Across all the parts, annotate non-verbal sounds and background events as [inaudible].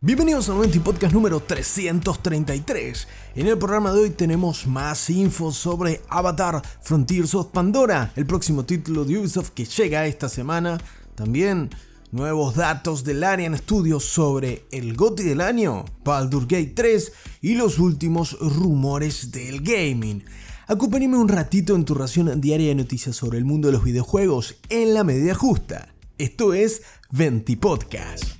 Bienvenidos a Noventi Podcast número 333. En el programa de hoy tenemos más info sobre Avatar Frontiers of Pandora, el próximo título de Ubisoft que llega esta semana. También nuevos datos del Arian Studios sobre el GOTI del año, Baldur Gate 3 y los últimos rumores del gaming. Acompáñame un ratito en tu ración diaria de noticias sobre el mundo de los videojuegos en la medida justa. Esto es Venti Podcast.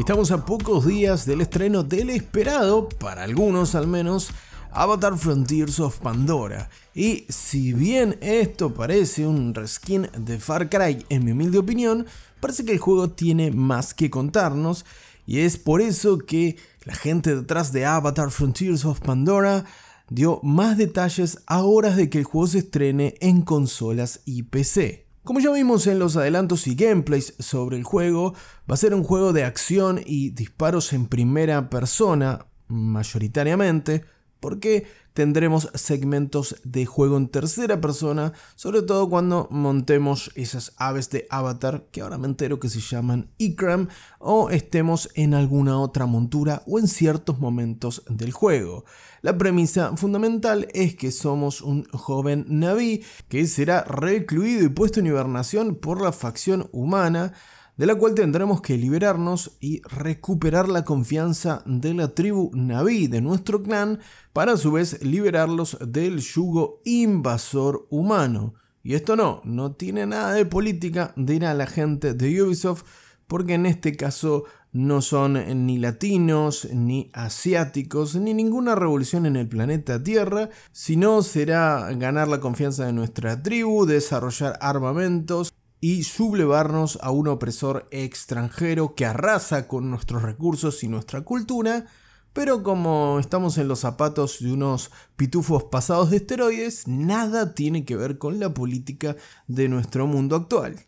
Estamos a pocos días del estreno del esperado, para algunos al menos, Avatar Frontiers of Pandora. Y si bien esto parece un reskin de Far Cry, en mi humilde opinión, parece que el juego tiene más que contarnos. Y es por eso que la gente detrás de Avatar Frontiers of Pandora dio más detalles a horas de que el juego se estrene en consolas y PC. Como ya vimos en los adelantos y gameplays sobre el juego, va a ser un juego de acción y disparos en primera persona, mayoritariamente, porque tendremos segmentos de juego en tercera persona, sobre todo cuando montemos esas aves de avatar que ahora me entero que se llaman Ikram o estemos en alguna otra montura o en ciertos momentos del juego. La premisa fundamental es que somos un joven Naví que será recluido y puesto en hibernación por la facción humana de la cual tendremos que liberarnos y recuperar la confianza de la tribu Naví de nuestro clan para a su vez liberarlos del yugo invasor humano. Y esto no, no tiene nada de política, dirá la gente de Ubisoft, porque en este caso no son ni latinos, ni asiáticos, ni ninguna revolución en el planeta Tierra, sino será ganar la confianza de nuestra tribu, desarrollar armamentos y sublevarnos a un opresor extranjero que arrasa con nuestros recursos y nuestra cultura, pero como estamos en los zapatos de unos pitufos pasados de esteroides, nada tiene que ver con la política de nuestro mundo actual.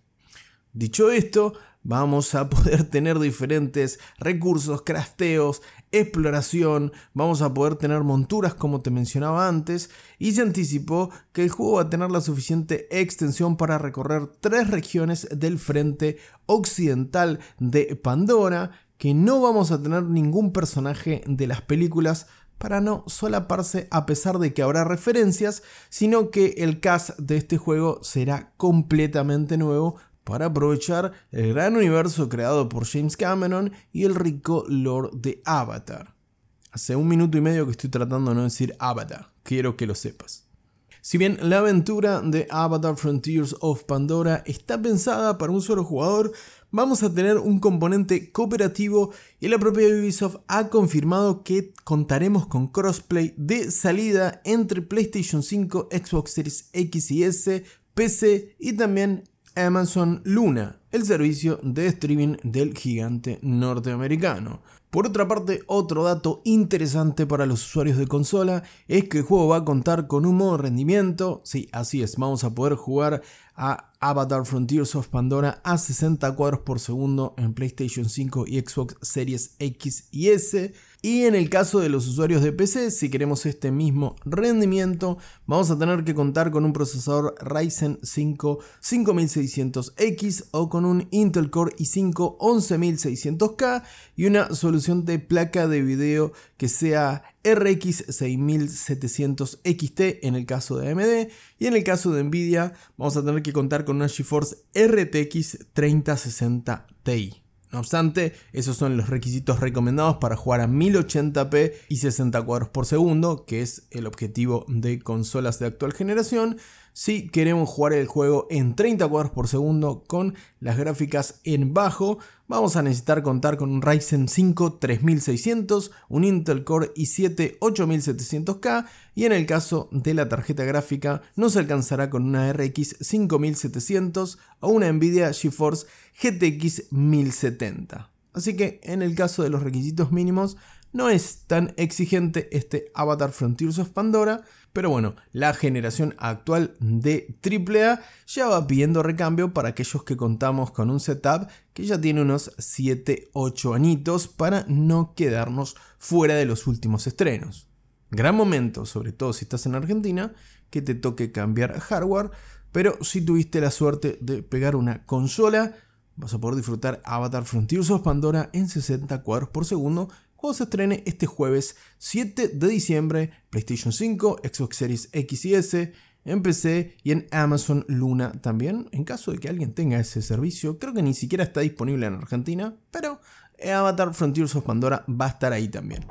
Dicho esto, vamos a poder tener diferentes recursos, crafteos, exploración, vamos a poder tener monturas como te mencionaba antes y se anticipó que el juego va a tener la suficiente extensión para recorrer tres regiones del frente occidental de Pandora, que no vamos a tener ningún personaje de las películas para no solaparse a pesar de que habrá referencias, sino que el cast de este juego será completamente nuevo para aprovechar el gran universo creado por James Cameron y el rico lore de Avatar. Hace un minuto y medio que estoy tratando de no decir Avatar, quiero que lo sepas. Si bien la aventura de Avatar Frontiers of Pandora está pensada para un solo jugador, vamos a tener un componente cooperativo y la propia Ubisoft ha confirmado que contaremos con crossplay de salida entre PlayStation 5, Xbox Series X y S, PC y también Amazon Luna, el servicio de streaming del gigante norteamericano. Por otra parte, otro dato interesante para los usuarios de consola es que el juego va a contar con un modo rendimiento, sí, así es, vamos a poder jugar a Avatar Frontiers of Pandora a 60 cuadros por segundo en PlayStation 5 y Xbox Series X y S. Y en el caso de los usuarios de PC, si queremos este mismo rendimiento, vamos a tener que contar con un procesador Ryzen 5 5600X o con un Intel Core i5 11600K y una solución de placa de video que sea RX 6700 XT en el caso de AMD y en el caso de Nvidia vamos a tener que contar con una GeForce RTX 3060 Ti. No obstante, esos son los requisitos recomendados para jugar a 1080p y 60 cuadros por segundo, que es el objetivo de consolas de actual generación. Si queremos jugar el juego en 30 cuadros por segundo con las gráficas en bajo, vamos a necesitar contar con un Ryzen 5 3600, un Intel Core i7 8700K y en el caso de la tarjeta gráfica nos alcanzará con una RX 5700 o una Nvidia GeForce GTX 1070. Así que en el caso de los requisitos mínimos no es tan exigente este Avatar Frontiers of Pandora, pero bueno, la generación actual de AAA ya va pidiendo recambio para aquellos que contamos con un setup que ya tiene unos 7-8 añitos para no quedarnos fuera de los últimos estrenos. Gran momento, sobre todo si estás en Argentina, que te toque cambiar hardware pero si tuviste la suerte de pegar una consola, vas a poder disfrutar Avatar Frontiers of Pandora en 60 cuadros por segundo cuando se estrene este jueves 7 de diciembre, PlayStation 5, Xbox Series X y S, en PC y en Amazon Luna también, en caso de que alguien tenga ese servicio. Creo que ni siquiera está disponible en Argentina, pero Avatar Frontiers of Pandora va a estar ahí también.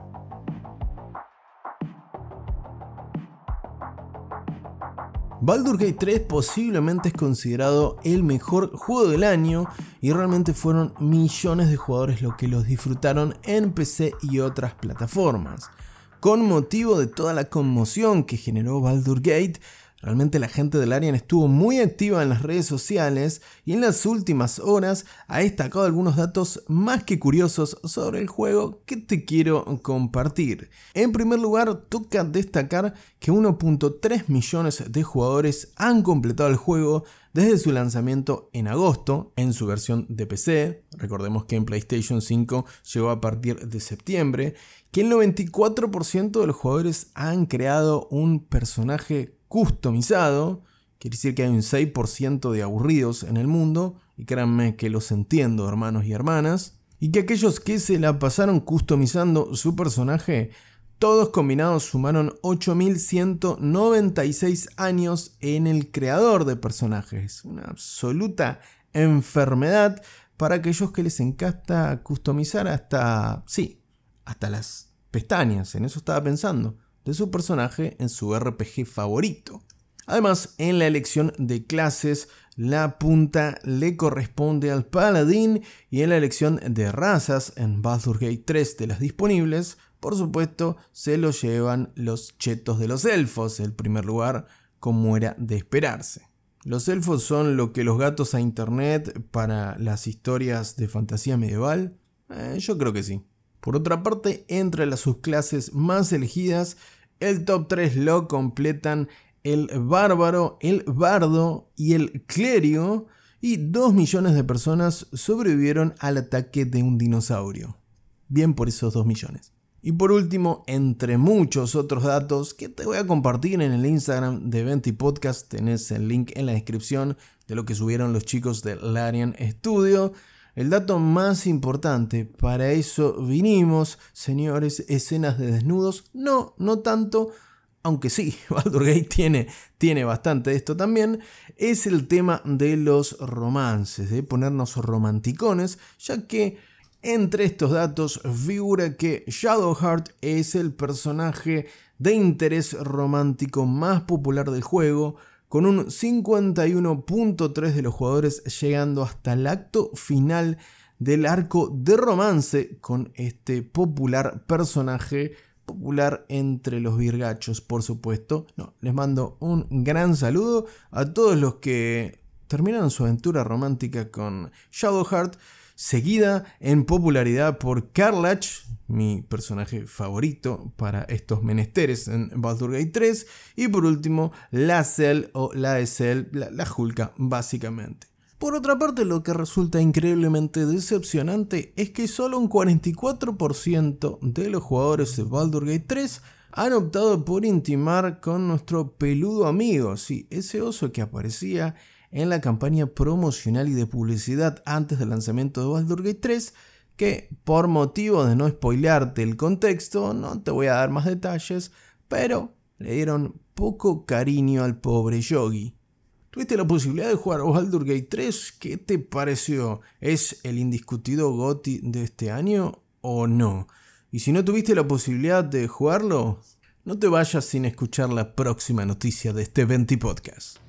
Baldur Gate 3 posiblemente es considerado el mejor juego del año y realmente fueron millones de jugadores los que los disfrutaron en PC y otras plataformas. Con motivo de toda la conmoción que generó Baldur Gate, Realmente la gente del Arian estuvo muy activa en las redes sociales y en las últimas horas ha destacado algunos datos más que curiosos sobre el juego que te quiero compartir. En primer lugar, toca destacar que 1.3 millones de jugadores han completado el juego desde su lanzamiento en agosto en su versión de PC, recordemos que en PlayStation 5 llegó a partir de septiembre, que el 94% de los jugadores han creado un personaje customizado, quiere decir que hay un 6% de aburridos en el mundo, y créanme que los entiendo hermanos y hermanas, y que aquellos que se la pasaron customizando su personaje, todos combinados sumaron 8.196 años en el creador de personajes, una absoluta enfermedad para aquellos que les encanta customizar hasta, sí, hasta las pestañas, en eso estaba pensando de su personaje en su RPG favorito. Además, en la elección de clases, la punta le corresponde al paladín y en la elección de razas en Baldur's Gate 3 de las disponibles, por supuesto, se lo llevan los chetos de los elfos, el primer lugar, como era de esperarse. ¿Los elfos son lo que los gatos a internet para las historias de fantasía medieval? Eh, yo creo que sí. Por otra parte, entre las subclases más elegidas, el top 3 lo completan el bárbaro, el bardo y el clérigo, y 2 millones de personas sobrevivieron al ataque de un dinosaurio. Bien por esos 2 millones. Y por último, entre muchos otros datos que te voy a compartir en el Instagram de Venti Podcast, tenés el link en la descripción de lo que subieron los chicos de Larian Studio. El dato más importante, para eso vinimos, señores, escenas de desnudos. No, no tanto, aunque sí, [laughs] Baldur Gate tiene, tiene bastante de esto también, es el tema de los romances, de ponernos romanticones, ya que entre estos datos figura que Shadowheart es el personaje de interés romántico más popular del juego, con un 51.3 de los jugadores llegando hasta el acto final del arco de romance con este popular personaje, popular entre los virgachos, por supuesto. No, les mando un gran saludo a todos los que terminaron su aventura romántica con Shadowheart seguida en popularidad por Carlach, mi personaje favorito para estos menesteres en Baldur's Gate 3, y por último la Cell o la Cell, la, la Hulka básicamente. Por otra parte, lo que resulta increíblemente decepcionante es que solo un 44% de los jugadores de Baldur's Gate 3 han optado por intimar con nuestro peludo amigo, sí, ese oso que aparecía en la campaña promocional y de publicidad antes del lanzamiento de Baldur's Gate 3, que por motivo de no spoilearte el contexto, no te voy a dar más detalles, pero le dieron poco cariño al pobre Yogi. ¿Tuviste la posibilidad de jugar Baldur's Gate 3? ¿Qué te pareció? ¿Es el indiscutido GOTY de este año o no? Y si no tuviste la posibilidad de jugarlo, no te vayas sin escuchar la próxima noticia de este 20 podcast.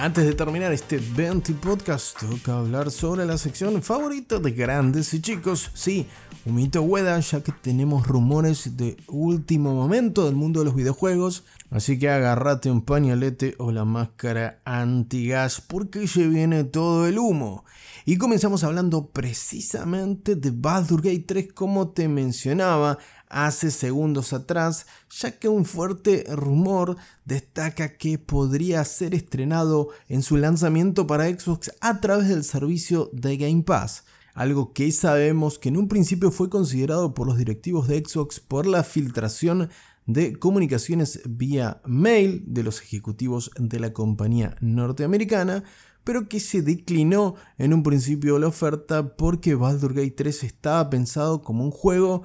Antes de terminar este 20 podcast, toca hablar sobre la sección favorita de grandes y chicos. Sí, un mito Hueda, ya que tenemos rumores de último momento del mundo de los videojuegos. Así que agárrate un pañolete o la máscara antigas porque se viene todo el humo. Y comenzamos hablando precisamente de Baldur's Gate 3 como te mencionaba hace segundos atrás, ya que un fuerte rumor destaca que podría ser estrenado en su lanzamiento para Xbox a través del servicio de Game Pass. Algo que sabemos que en un principio fue considerado por los directivos de Xbox por la filtración de comunicaciones vía mail de los ejecutivos de la compañía norteamericana, pero que se declinó en un principio la oferta porque Baldur's Gate 3 estaba pensado como un juego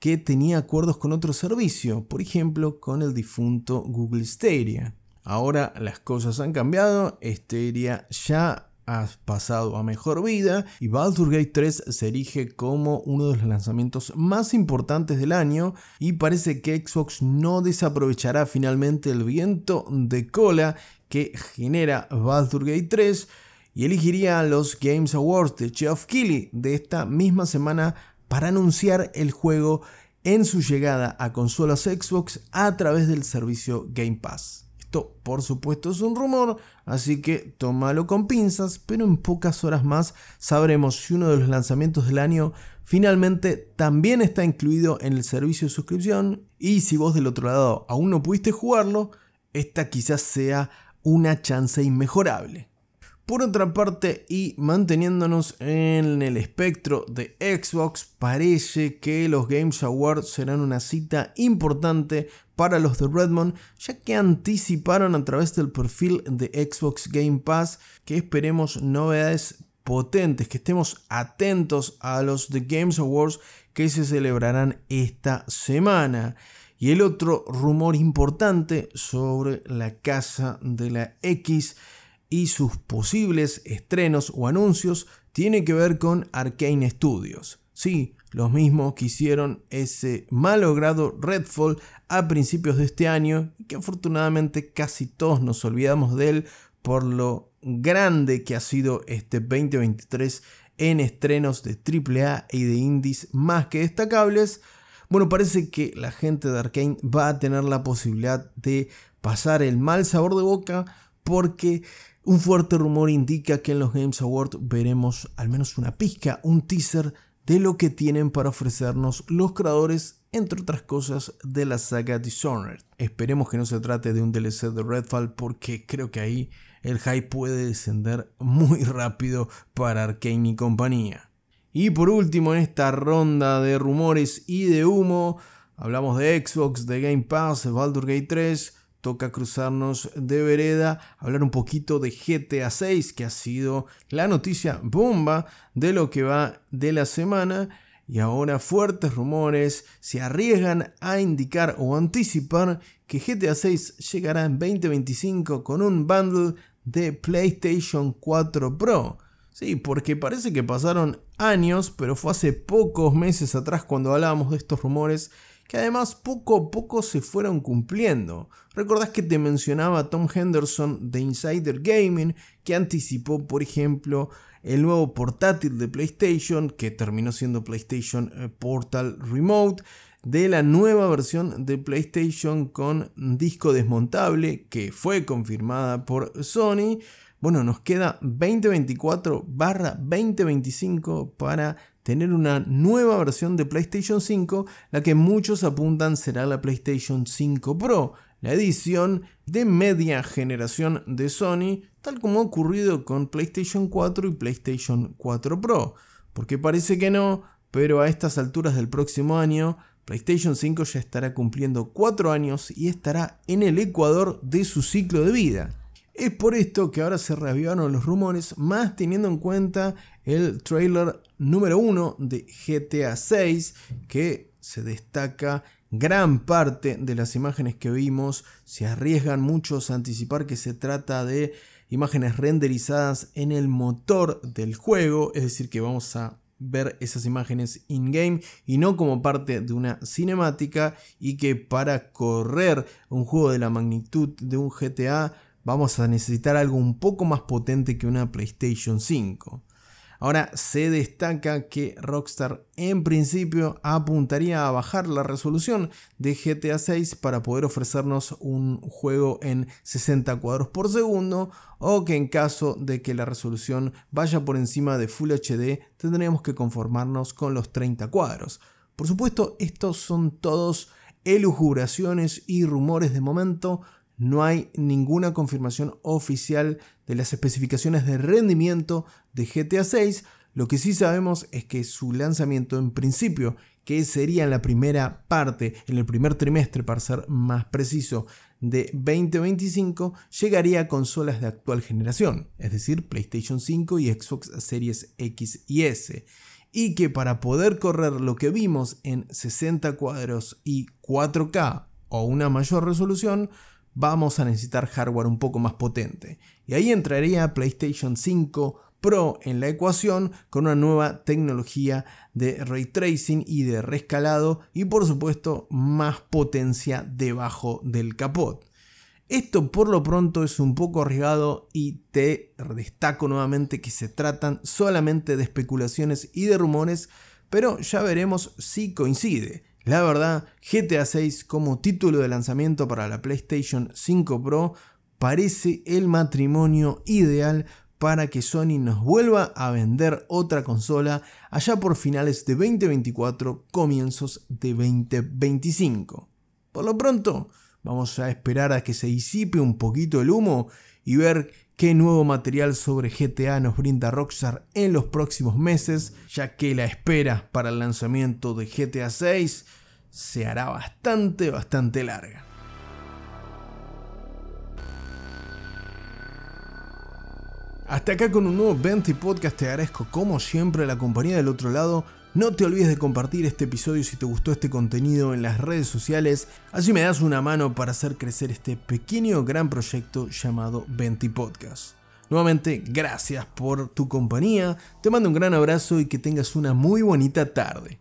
que tenía acuerdos con otro servicio, por ejemplo con el difunto Google Stadia. Ahora las cosas han cambiado, Stadia ya ha pasado a mejor vida y Baldur's Gate 3 se erige como uno de los lanzamientos más importantes del año y parece que Xbox no desaprovechará finalmente el viento de cola que genera Baldur's Gate 3 y elegiría los Games Awards de Geoff Keighley de esta misma semana para anunciar el juego en su llegada a consolas Xbox a través del servicio Game Pass. Esto por supuesto es un rumor, así que tómalo con pinzas, pero en pocas horas más sabremos si uno de los lanzamientos del año finalmente también está incluido en el servicio de suscripción y si vos del otro lado aún no pudiste jugarlo, esta quizás sea una chance inmejorable. Por otra parte, y manteniéndonos en el espectro de Xbox, parece que los Games Awards serán una cita importante para los de Redmond, ya que anticiparon a través del perfil de Xbox Game Pass que esperemos novedades potentes, que estemos atentos a los The Games Awards que se celebrarán esta semana. Y el otro rumor importante sobre la casa de la X y sus posibles estrenos o anuncios tiene que ver con Arkane Studios. Sí, los mismos que hicieron ese malogrado Redfall a principios de este año que afortunadamente casi todos nos olvidamos de él por lo grande que ha sido este 2023 en estrenos de AAA y de indies más que destacables. Bueno, parece que la gente de Arkane va a tener la posibilidad de pasar el mal sabor de boca porque un fuerte rumor indica que en los Games Awards veremos al menos una pizca, un teaser de lo que tienen para ofrecernos los creadores, entre otras cosas, de la saga Dishonored. Esperemos que no se trate de un DLC de Redfall porque creo que ahí el hype puede descender muy rápido para Arkane y compañía. Y por último, en esta ronda de rumores y de humo, hablamos de Xbox, de Game Pass, de Baldur's Gate 3, toca cruzarnos de vereda, hablar un poquito de GTA 6, que ha sido la noticia bomba de lo que va de la semana. Y ahora fuertes rumores se arriesgan a indicar o anticipar que GTA 6 llegará en 2025 con un bundle de PlayStation 4 Pro. Sí, porque parece que pasaron años, pero fue hace pocos meses atrás cuando hablábamos de estos rumores que además poco a poco se fueron cumpliendo. Recordás que te mencionaba Tom Henderson de Insider Gaming, que anticipó, por ejemplo, el nuevo portátil de PlayStation, que terminó siendo PlayStation eh, Portal Remote, de la nueva versión de PlayStation con disco desmontable, que fue confirmada por Sony. Bueno, nos queda 2024 barra 2025 para tener una nueva versión de PlayStation 5, la que muchos apuntan será la PlayStation 5 Pro, la edición de media generación de Sony, tal como ha ocurrido con PlayStation 4 y PlayStation 4 Pro. Porque parece que no, pero a estas alturas del próximo año, PlayStation 5 ya estará cumpliendo 4 años y estará en el ecuador de su ciclo de vida. Es por esto que ahora se reavivaron los rumores, más teniendo en cuenta el trailer número 1 de GTA 6, que se destaca gran parte de las imágenes que vimos. Se arriesgan muchos a anticipar que se trata de imágenes renderizadas en el motor del juego, es decir, que vamos a ver esas imágenes in-game y no como parte de una cinemática y que para correr un juego de la magnitud de un GTA vamos a necesitar algo un poco más potente que una PlayStation 5. Ahora se destaca que Rockstar en principio apuntaría a bajar la resolución de GTA 6 para poder ofrecernos un juego en 60 cuadros por segundo o que en caso de que la resolución vaya por encima de Full HD tendremos que conformarnos con los 30 cuadros. Por supuesto, estos son todos elucubraciones y rumores de momento, no hay ninguna confirmación oficial de las especificaciones de rendimiento de GTA 6. Lo que sí sabemos es que su lanzamiento en principio, que sería en la primera parte, en el primer trimestre para ser más preciso, de 2025, llegaría a consolas de actual generación, es decir, PlayStation 5 y Xbox Series X y S y que para poder correr lo que vimos en 60 cuadros y 4K o una mayor resolución, vamos a necesitar hardware un poco más potente. Y ahí entraría PlayStation 5 Pro en la ecuación con una nueva tecnología de ray tracing y de rescalado y por supuesto más potencia debajo del capot. Esto por lo pronto es un poco arriesgado y te destaco nuevamente que se tratan solamente de especulaciones y de rumores, pero ya veremos si coincide. La verdad, GTA 6 como título de lanzamiento para la PlayStation 5 Pro parece el matrimonio ideal para que Sony nos vuelva a vender otra consola allá por finales de 2024, comienzos de 2025. Por lo pronto, Vamos a esperar a que se disipe un poquito el humo y ver qué nuevo material sobre GTA nos brinda Rockstar en los próximos meses, ya que la espera para el lanzamiento de GTA 6 se hará bastante, bastante larga. Hasta acá con un nuevo 20 podcast te agradezco como siempre la compañía del otro lado no te olvides de compartir este episodio si te gustó este contenido en las redes sociales, así me das una mano para hacer crecer este pequeño gran proyecto llamado Venti Podcast. Nuevamente, gracias por tu compañía, te mando un gran abrazo y que tengas una muy bonita tarde.